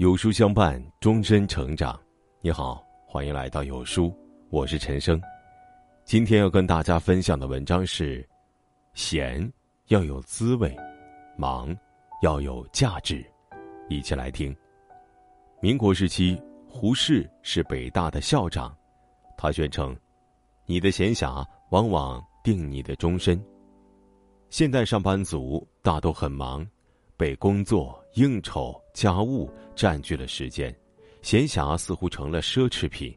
有书相伴，终身成长。你好，欢迎来到有书，我是陈生。今天要跟大家分享的文章是：闲要有滋味，忙要有价值。一起来听。民国时期，胡适是北大的校长，他宣称：“你的闲暇往往定你的终身。”现代上班族大都很忙。被工作、应酬、家务占据了时间，闲暇似乎成了奢侈品。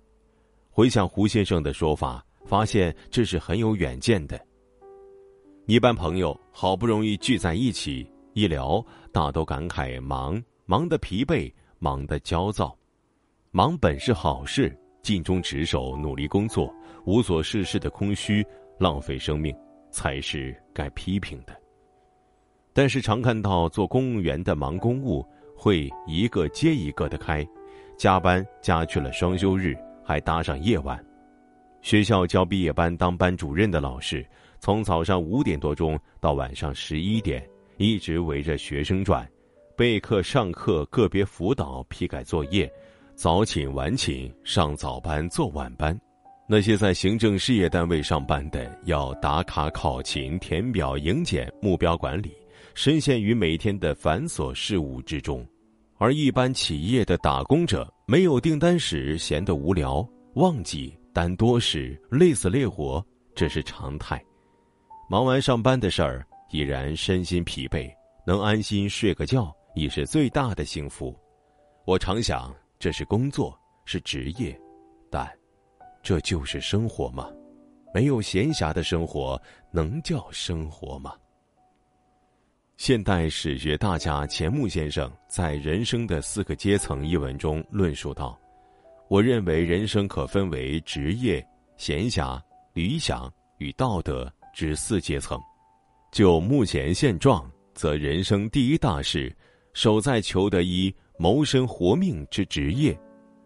回想胡先生的说法，发现这是很有远见的。一般朋友好不容易聚在一起一聊，大都感慨忙，忙得疲惫，忙得焦躁。忙本是好事，尽忠职守，努力工作，无所事事的空虚，浪费生命，才是该批评的。但是常看到做公务员的忙公务会一个接一个的开，加班加去了双休日，还搭上夜晚。学校教毕业班当班主任的老师，从早上五点多钟到晚上十一点，一直围着学生转，备课、上课、个别辅导、批改作业，早寝晚寝，上早班做晚班。那些在行政事业单位上班的，要打卡、考勤、填表、迎检、目标管理。深陷于每天的繁琐事务之中，而一般企业的打工者没有订单时闲得无聊，忘记单多时累死累活，这是常态。忙完上班的事儿，已然身心疲惫，能安心睡个觉已是最大的幸福。我常想，这是工作，是职业，但这就是生活吗？没有闲暇的生活，能叫生活吗？现代史学大家钱穆先生在《人生的四个阶层》一文中论述道：“我认为人生可分为职业、闲暇、理想与道德之四阶层。就目前现状，则人生第一大事，首在求得一谋生活命之职业，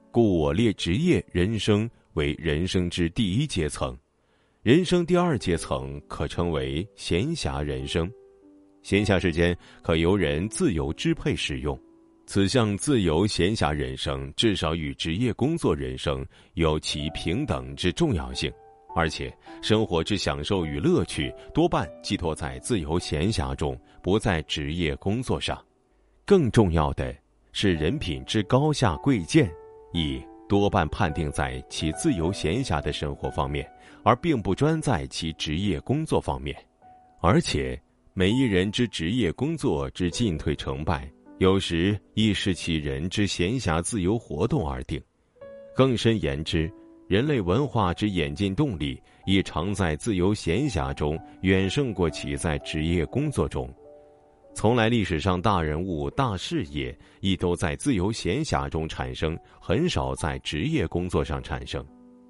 故我列职业人生为人生之第一阶层。人生第二阶层可称为闲暇人生。”闲暇时间可由人自由支配使用，此项自由闲暇人生至少与职业工作人生有其平等之重要性，而且生活之享受与乐趣多半寄托在自由闲暇中，不在职业工作上。更重要的是，人品之高下贵贱，亦多半判定在其自由闲暇的生活方面，而并不专在其职业工作方面，而且。每一人之职业工作之进退成败，有时亦视其人之闲暇自由活动而定。更深言之，人类文化之演进动力，亦常在自由闲暇中远胜过其在职业工作中。从来历史上大人物、大事业，亦都在自由闲暇中产生，很少在职业工作上产生。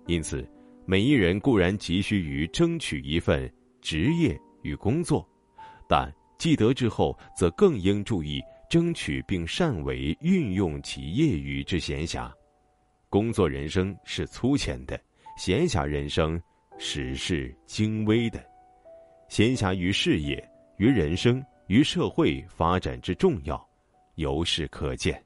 因此，每一人固然急需于争取一份职业与工作。但既得之后，则更应注意争取并善为运用其业余之闲暇。工作人生是粗浅的，闲暇人生实是精微的。闲暇于事业、于人生、于社会发展之重要，由是可见。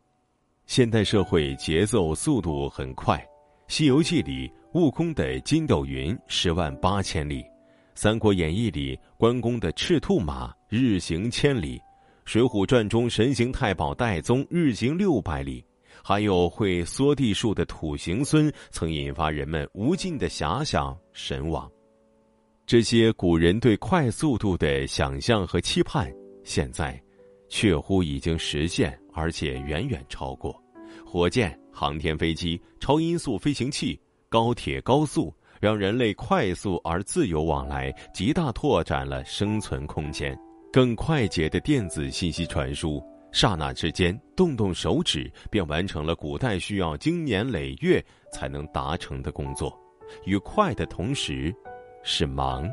现代社会节奏速度很快，《西游记》里悟空的筋斗云十万八千里。《三国演义》里关公的赤兔马日行千里，《水浒传》中神行太保戴宗日行六百里，还有会缩地术的土行孙，曾引发人们无尽的遐想神往。这些古人对快速度的想象和期盼，现在，确乎已经实现，而且远远超过。火箭、航天飞机、超音速飞行器、高铁、高速。让人类快速而自由往来，极大拓展了生存空间。更快捷的电子信息传输，刹那之间，动动手指便完成了古代需要经年累月才能达成的工作。与快的同时，是忙。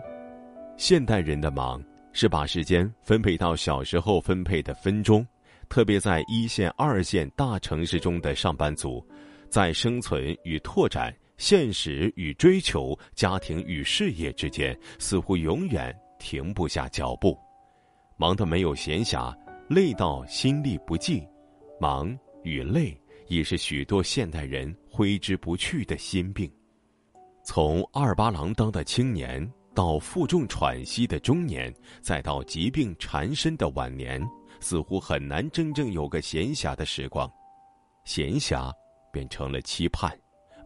现代人的忙，是把时间分配到小时候分配的分钟。特别在一线、二线大城市中的上班族，在生存与拓展。现实与追求，家庭与事业之间，似乎永远停不下脚步，忙得没有闲暇，累到心力不济，忙与累，已是许多现代人挥之不去的心病。从二八郎当的青年，到负重喘息的中年，再到疾病缠身的晚年，似乎很难真正有个闲暇的时光。闲暇变成了期盼，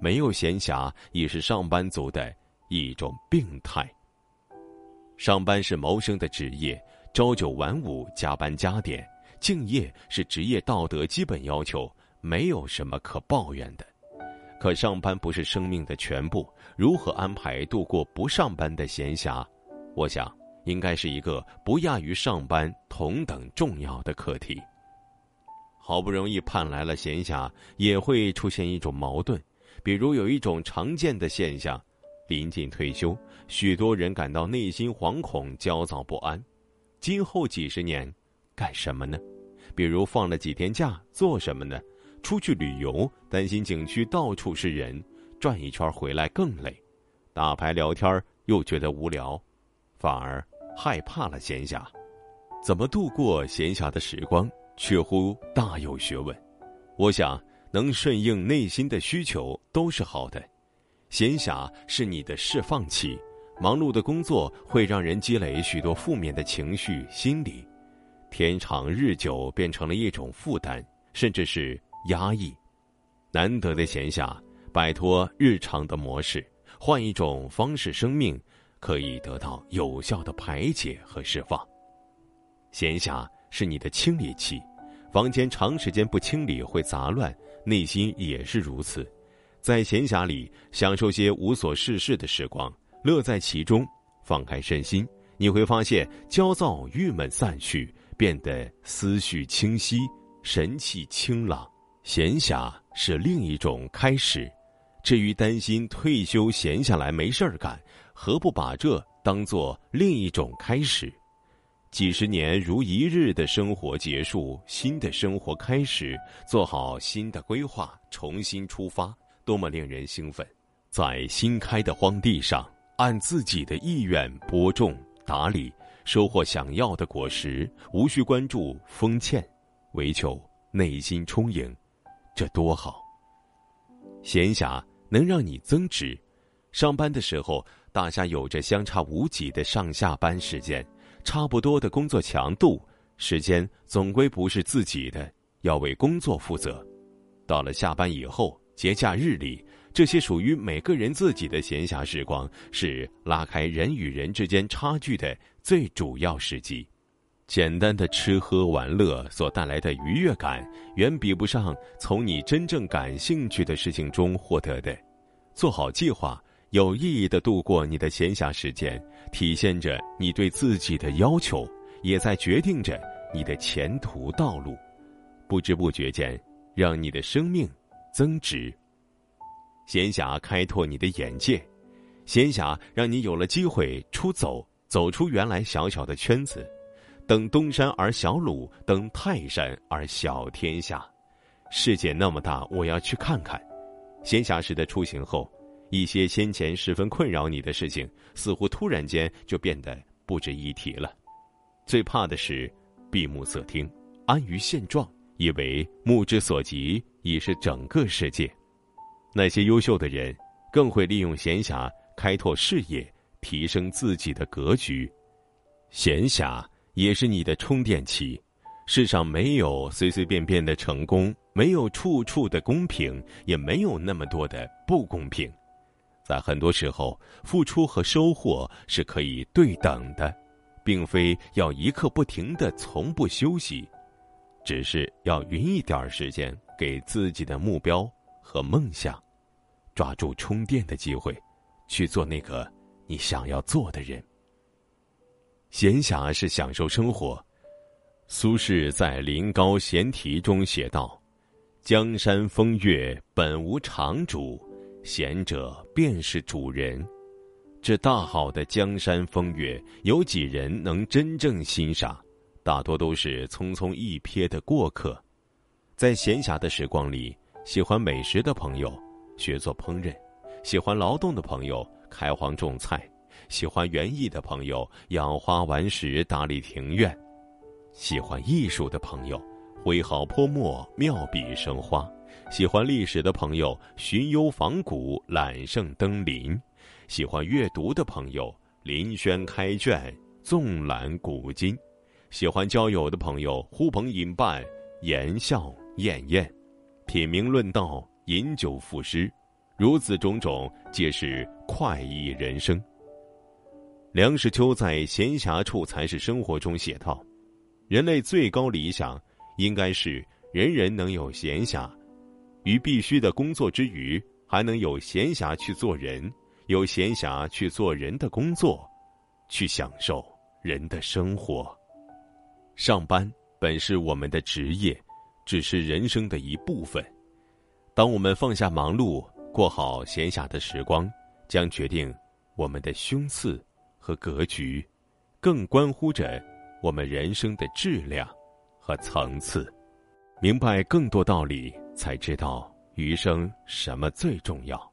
没有闲暇已是上班族的一种病态。上班是谋生的职业，朝九晚五，加班加点，敬业是职业道德基本要求，没有什么可抱怨的。可上班不是生命的全部，如何安排度过不上班的闲暇？我想，应该是一个不亚于上班同等重要的课题。好不容易盼来了闲暇，也会出现一种矛盾，比如有一种常见的现象：临近退休，许多人感到内心惶恐、焦躁不安。今后几十年，干什么呢？比如放了几天假，做什么呢？出去旅游，担心景区到处是人，转一圈回来更累；打牌聊天又觉得无聊，反而害怕了闲暇。怎么度过闲暇的时光，确乎大有学问。我想，能顺应内心的需求都是好的。闲暇是你的释放期，忙碌的工作会让人积累许多负面的情绪、心理，天长日久变成了一种负担，甚至是。压抑，难得的闲暇，摆脱日常的模式，换一种方式，生命可以得到有效的排解和释放。闲暇是你的清理期，房间长时间不清理会杂乱，内心也是如此。在闲暇里享受些无所事事的时光，乐在其中，放开身心，你会发现焦躁、郁闷散去，变得思绪清晰，神气清朗。闲暇是另一种开始，至于担心退休闲下来没事儿干，何不把这当做另一种开始？几十年如一日的生活结束，新的生活开始，做好新的规划，重新出发，多么令人兴奋！在新开的荒地上，按自己的意愿播种、打理，收获想要的果实，无需关注丰欠，唯求内心充盈。这多好！闲暇能让你增值。上班的时候，大家有着相差无几的上下班时间，差不多的工作强度，时间总归不是自己的，要为工作负责。到了下班以后，节假日里，这些属于每个人自己的闲暇时光，是拉开人与人之间差距的最主要时机。简单的吃喝玩乐所带来的愉悦感，远比不上从你真正感兴趣的事情中获得的。做好计划，有意义的度过你的闲暇时间，体现着你对自己的要求，也在决定着你的前途道路。不知不觉间，让你的生命增值。闲暇开拓你的眼界，闲暇让你有了机会出走，走出原来小小的圈子。登东山而小鲁，登泰山而小天下。世界那么大，我要去看看。闲暇时的出行后，一些先前十分困扰你的事情，似乎突然间就变得不值一提了。最怕的是闭目塞听，安于现状，以为目之所及已是整个世界。那些优秀的人，更会利用闲暇开拓视野，提升自己的格局。闲暇。也是你的充电器。世上没有随随便便的成功，没有处处的公平，也没有那么多的不公平。在很多时候，付出和收获是可以对等的，并非要一刻不停的从不休息，只是要匀一点时间给自己的目标和梦想，抓住充电的机会，去做那个你想要做的人。闲暇是享受生活。苏轼在《临高闲题》中写道：“江山风月本无常主，贤者便是主人。”这大好的江山风月，有几人能真正欣赏？大多都是匆匆一瞥的过客。在闲暇的时光里，喜欢美食的朋友学做烹饪，喜欢劳动的朋友开荒种菜。喜欢园艺的朋友养花玩石打理庭院，喜欢艺术的朋友挥毫泼墨，妙笔生花；喜欢历史的朋友，寻幽访古，揽胜登临；喜欢阅读的朋友，临轩开卷，纵览古今；喜欢交友的朋友，呼朋引伴，言笑晏晏；品茗论道，饮酒赋诗。如此种种，皆是快意人生。梁实秋在《闲暇处才是生活》中写道：“人类最高理想，应该是人人能有闲暇，于必须的工作之余，还能有闲暇去做人，有闲暇去做人的工作，去享受人的生活。上班本是我们的职业，只是人生的一部分。当我们放下忙碌。”过好闲暇的时光，将决定我们的胸次和格局，更关乎着我们人生的质量和层次。明白更多道理，才知道余生什么最重要。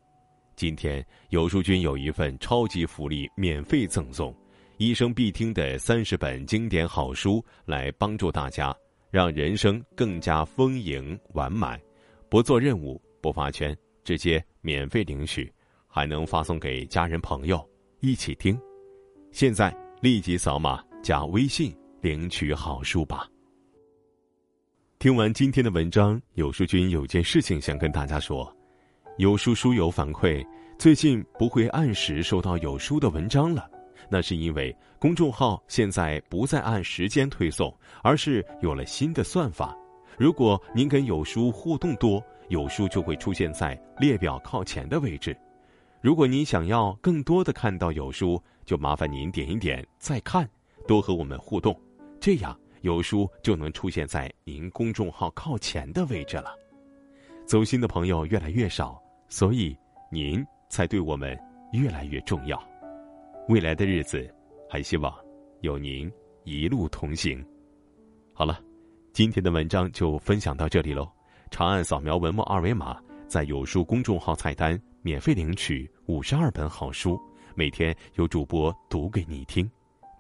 今天有书君有一份超级福利，免费赠送一生必听的三十本经典好书，来帮助大家让人生更加丰盈完满。不做任务，不发圈。直接免费领取，还能发送给家人朋友一起听。现在立即扫码加微信领取好书吧。听完今天的文章，有书君有件事情想跟大家说：有书书友反馈，最近不会按时收到有书的文章了，那是因为公众号现在不再按时间推送，而是有了新的算法。如果您跟有书互动多，有书就会出现在列表靠前的位置。如果您想要更多的看到有书，就麻烦您点一点再看，多和我们互动，这样有书就能出现在您公众号靠前的位置了。走心的朋友越来越少，所以您才对我们越来越重要。未来的日子，还希望有您一路同行。好了。今天的文章就分享到这里喽，长按扫描文末二维码，在有书公众号菜单免费领取五十二本好书，每天有主播读给你听。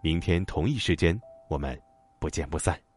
明天同一时间，我们不见不散。